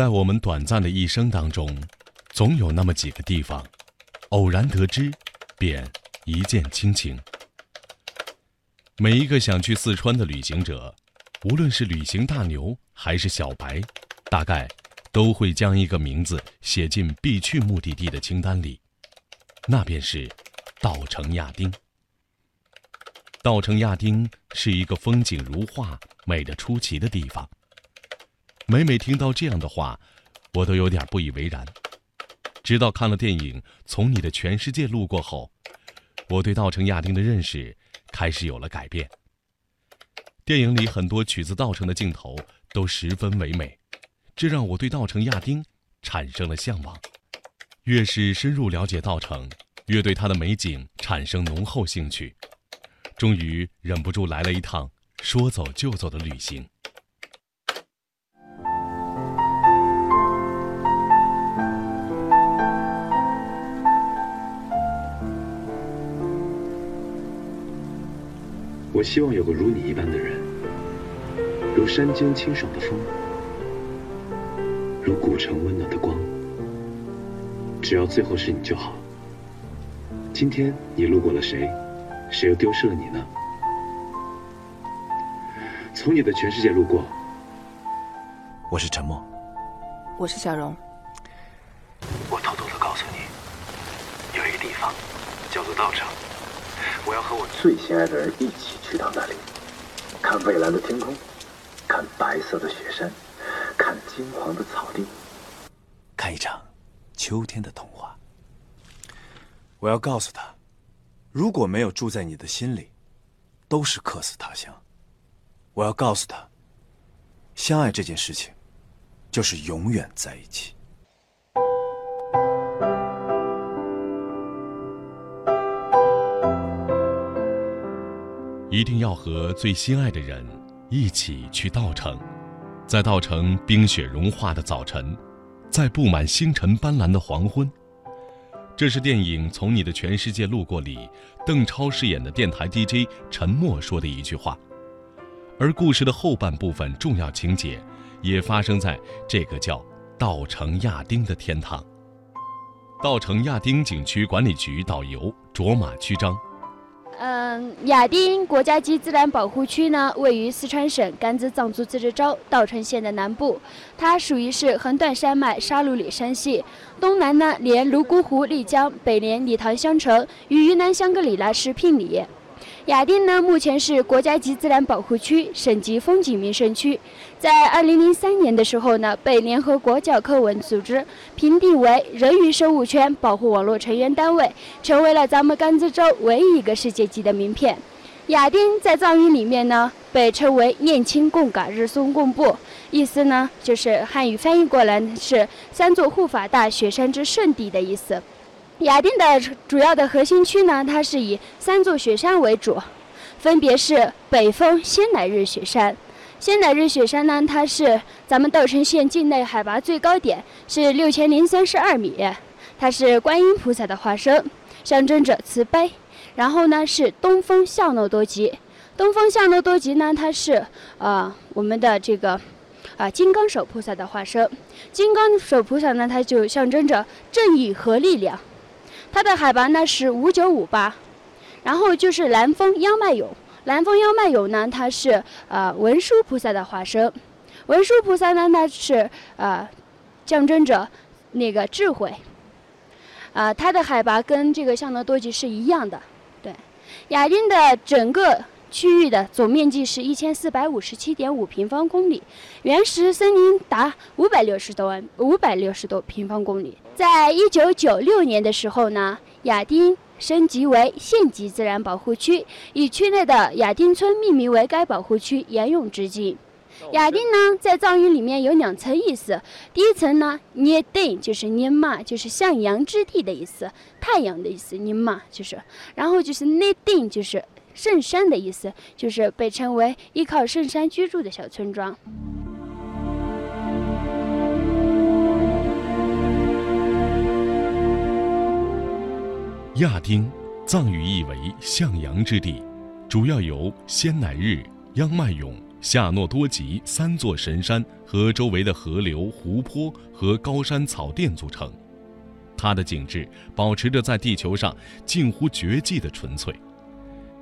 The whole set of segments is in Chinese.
在我们短暂的一生当中，总有那么几个地方，偶然得知，便一见倾情。每一个想去四川的旅行者，无论是旅行大牛还是小白，大概都会将一个名字写进必去目的地的清单里，那便是稻城亚丁。稻城亚丁是一个风景如画、美得出奇的地方。每每听到这样的话，我都有点不以为然。直到看了电影《从你的全世界路过》后，我对稻城亚丁的认识开始有了改变。电影里很多取自稻城的镜头都十分唯美，这让我对稻城亚丁产生了向往。越是深入了解稻城，越对它的美景产生浓厚兴趣，终于忍不住来了一趟说走就走的旅行。我希望有个如你一般的人，如山间清爽的风，如古城温暖的光。只要最后是你就好。今天你路过了谁？谁又丢失了你呢？从你的全世界路过，我是沉默，我是小荣。我偷偷的告诉你，有一个地方叫做稻城。我要和我最心爱的人一起去到那里，看蔚蓝的天空，看白色的雪山，看金黄的草地，看一场秋天的童话。我要告诉他，如果没有住在你的心里，都是客死他乡。我要告诉他，相爱这件事情，就是永远在一起。一定要和最心爱的人一起去稻城，在稻城冰雪融化的早晨，在布满星辰斑斓的黄昏。这是电影《从你的全世界路过》里邓超饰演的电台 DJ 陈默说的一句话，而故事的后半部分重要情节也发生在这个叫稻城亚丁的天堂。稻城亚丁景区管理局导游卓玛曲张。嗯，亚丁国家级自然保护区呢，位于四川省甘孜藏族自治州稻城县的南部，它属于是横断山脉沙鲁里山系，东南呢连泸沽湖、丽江，北连理塘襄城，与云南香格里拉是聘礼。亚丁呢，目前是国家级自然保护区、省级风景名胜区。在二零零三年的时候呢，被联合国教科文组织评定为人鱼生物圈保护网络成员单位，成为了咱们甘孜州唯一一个世界级的名片。亚丁在藏语里面呢，被称为“念青贡嘎日松贡布”，意思呢就是汉语翻译过来是“三座护法大雪山之圣地”的意思。雅典的主要的核心区呢，它是以三座雪山为主，分别是北峰仙乃日雪山。仙乃日雪山呢，它是咱们稻城县境内海拔最高点，是六千零三十二米，它是观音菩萨的化身，象征着慈悲。然后呢，是东风向诺多吉，东风向诺多吉呢，它是呃我们的这个啊金刚手菩萨的化身，金刚手菩萨呢，它就象征着正义和力量。它的海拔呢是五九五八，然后就是南峰央迈勇，南峰央迈勇呢，它是呃文殊菩萨的化身，文殊菩萨呢，它是呃象征着那个智慧，啊，它的海拔跟这个象德多吉是一样的，对，雅丁的整个。区域的总面积是一千四百五十七点五平方公里，原始森林达五百六十多万五百六十多平方公里。在一九九六年的时候呢，亚丁升级为县级自然保护区，以区内的亚丁村命名为该保护区，沿用至今。亚丁呢，在藏语里面有两层意思，第一层呢，捏定就是捏嘛，就是向阳之地的意思，太阳的意思，捏嘛就是，然后就是内定就是。圣山的意思就是被称为依靠圣山居住的小村庄。亚丁，藏语意为向阳之地，主要由仙乃日、央迈勇、夏诺多吉三座神山和周围的河流、湖泊和高山草甸组成。它的景致保持着在地球上近乎绝迹的纯粹，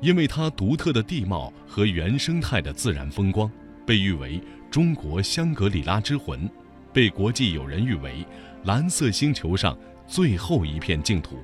因为它独特的地貌和原生态的自然风光，被誉为中国香格里拉之魂，被国际友人誉为蓝色星球上最后一片净土，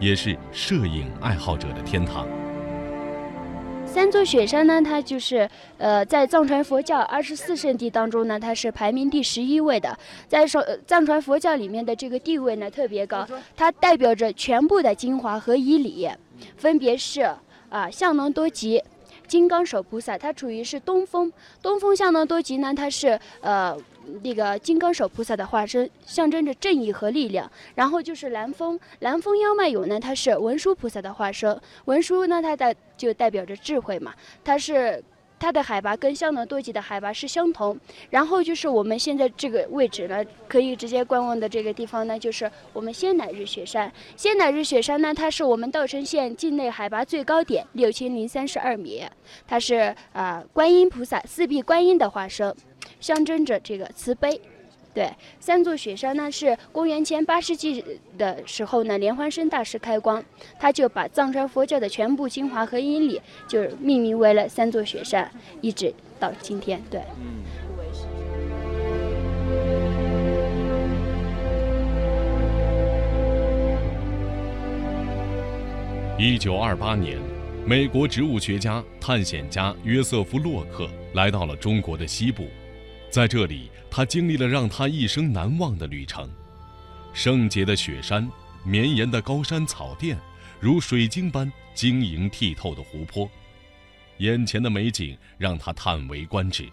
也是摄影爱好者的天堂。三座雪山呢，它就是呃，在藏传佛教二十四圣地当中呢，它是排名第十一位的。在说藏传佛教里面的这个地位呢特别高，它代表着全部的精华和仪礼，分别是啊，相能多吉。金刚手菩萨，它处于是东风，东风相能多吉呢，它是呃那个金刚手菩萨的化身，象征着正义和力量。然后就是南风，南风妖脉友呢，它是文殊菩萨的化身，文殊呢，它的就代表着智慧嘛，它是。它的海拔跟香农多吉的海拔是相同，然后就是我们现在这个位置呢，可以直接观望的这个地方呢，就是我们仙乃日雪山。仙乃日雪山呢，它是我们稻城县境内海拔最高点，六千零三十二米。它是啊，观音菩萨四臂观音的化身，象征着这个慈悲。对，三座雪山呢是公元前八世纪的时候呢，莲花生大师开光，他就把藏传佛教的全部精华和因理，就是命名为了三座雪山，一直到今天。对。嗯一九二八年，美国植物学家、探险家约瑟夫·洛克来到了中国的西部。在这里，他经历了让他一生难忘的旅程：圣洁的雪山、绵延的高山草甸，如水晶般晶莹剔透的湖泊，眼前的美景让他叹为观止。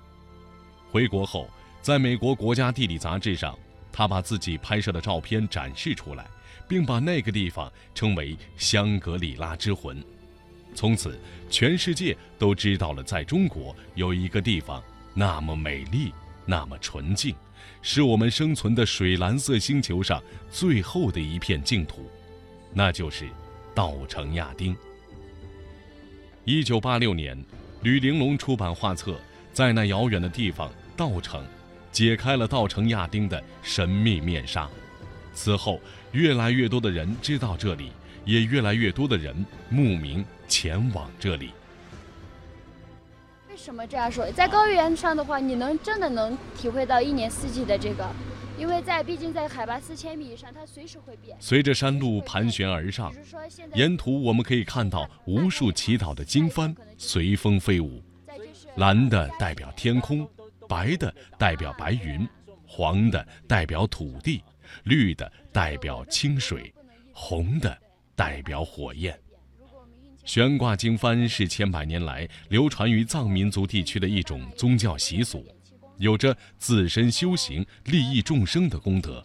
回国后，在美国国家地理杂志上，他把自己拍摄的照片展示出来，并把那个地方称为“香格里拉之魂”。从此，全世界都知道了，在中国有一个地方那么美丽。那么纯净，是我们生存的水蓝色星球上最后的一片净土，那就是稻城亚丁。一九八六年，吕玲珑出版画册，在那遥远的地方稻城，解开了稻城亚丁的神秘面纱。此后，越来越多的人知道这里，也越来越多的人慕名前往这里。为什么这样说？在高原上的话，你能真的能体会到一年四季的这个，因为在毕竟在海拔四千米以上，它随时会变。随着山路盘旋而上，沿途我们可以看到无数祈祷的经幡随风飞舞，蓝的代表天空，白的代表白云，黄的代表土地，绿的代表清水，红的代表火焰。悬挂经幡是千百年来流传于藏民族地区的一种宗教习俗，有着自身修行、利益众生的功德。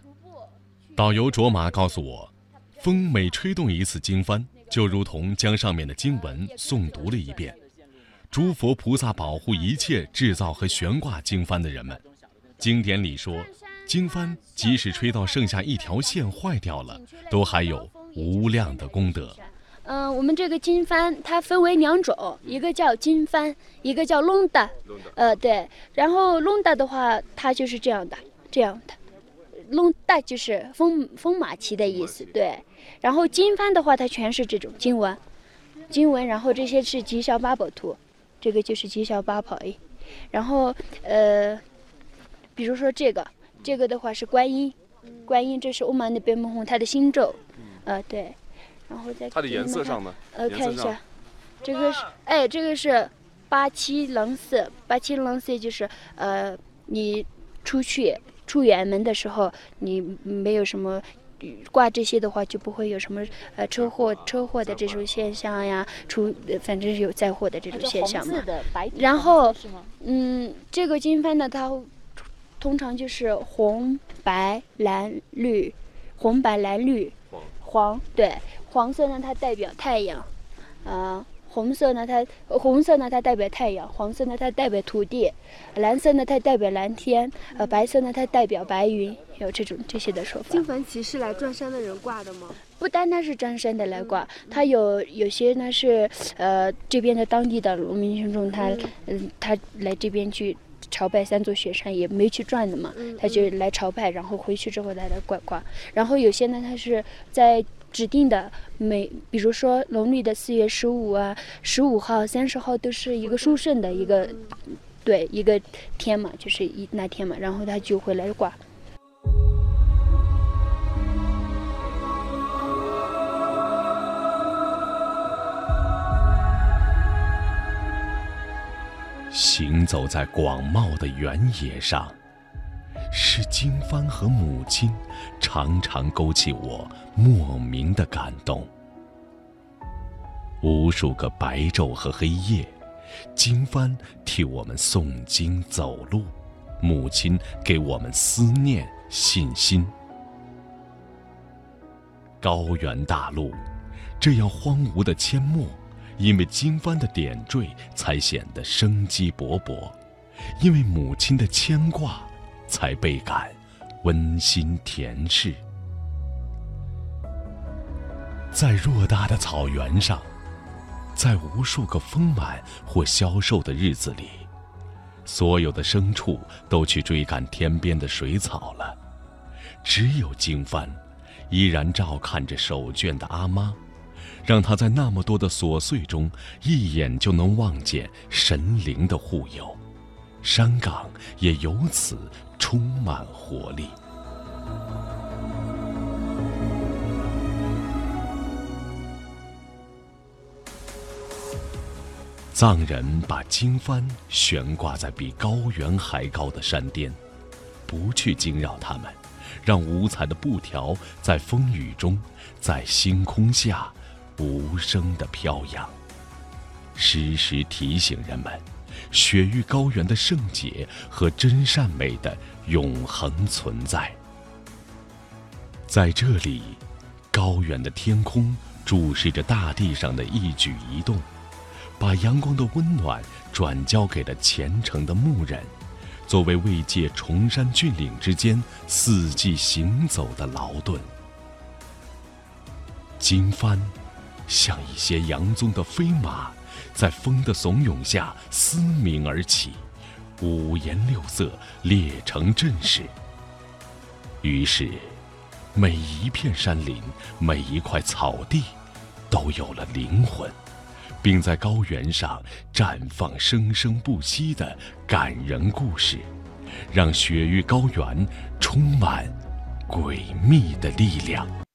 导游卓玛告诉我，风每吹动一次经幡，就如同将上面的经文诵读了一遍。诸佛菩萨保护一切制造和悬挂经幡的人们。经典里说，经幡即使吹到剩下一条线坏掉了，都还有无量的功德。嗯，我们这个经幡它分为两种，一个叫经幡，一个叫隆达。呃，对。然后隆达的话，它就是这样的，这样的。隆达就是风风马旗的意思，对。然后经幡的话，它全是这种经文，经文。然后这些是吉祥八宝图，这个就是吉祥八宝诶。然后呃，比如说这个，这个的话是观音，观音这是欧玛那边蒙红它的心咒，呃，对。然后再它的颜色上呢？呃，看一下，这个是哎，这个是八七蓝色，八七蓝色就是呃，你出去出远门的时候，你没有什么挂这些的话，就不会有什么呃车祸车祸的这种现象呀，出反正有灾祸的这种现象嘛。然后嗯，这个金幡呢，它通常就是红白蓝绿，红白蓝绿黄对。黄色呢，它代表太阳，呃，红色呢，它红色呢，它代表太阳；黄色呢，它代表土地；蓝色呢，它代表蓝天；呃，白色呢，它代表白云。有这种这些的说法。金幡旗是来转山的人挂的吗？不单单是张山的来挂，他有有些呢是呃这边的当地的农民群众，他嗯他来这边去朝拜三座雪山，也没去转的嘛，他就来朝拜，然后回去之后再来挂挂。然后有些呢，他是在指定的每，比如说农历的四月十五啊、十五号、三十号都是一个殊胜的一个对一个天嘛，就是一那天嘛，然后他就会来挂。行走在广袤的原野上，是经幡和母亲常常勾起我莫名的感动。无数个白昼和黑夜，经幡替我们诵经走路，母亲给我们思念信心。高原大陆，这样荒芜的阡陌。因为经幡的点缀，才显得生机勃勃；因为母亲的牵挂，才倍感温馨甜适。在偌大的草原上，在无数个丰满或消瘦的日子里，所有的牲畜都去追赶天边的水草了，只有经幡，依然照看着手绢的阿妈。让他在那么多的琐碎中，一眼就能望见神灵的护佑，山岗也由此充满活力。藏人把经幡悬挂在比高原还高的山巅，不去惊扰他们，让五彩的布条在风雨中，在星空下。无声的飘扬，时时提醒人们，雪域高原的圣洁和真善美的永恒存在。在这里，高远的天空注视着大地上的一举一动，把阳光的温暖转交给了虔诚的牧人，作为慰藉崇山峻岭之间四季行走的劳顿。经幡。像一些洋棕的飞马，在风的怂恿下嘶鸣而起，五颜六色，列成阵势。于是，每一片山林，每一块草地，都有了灵魂，并在高原上绽放生生不息的感人故事，让雪域高原充满诡秘的力量。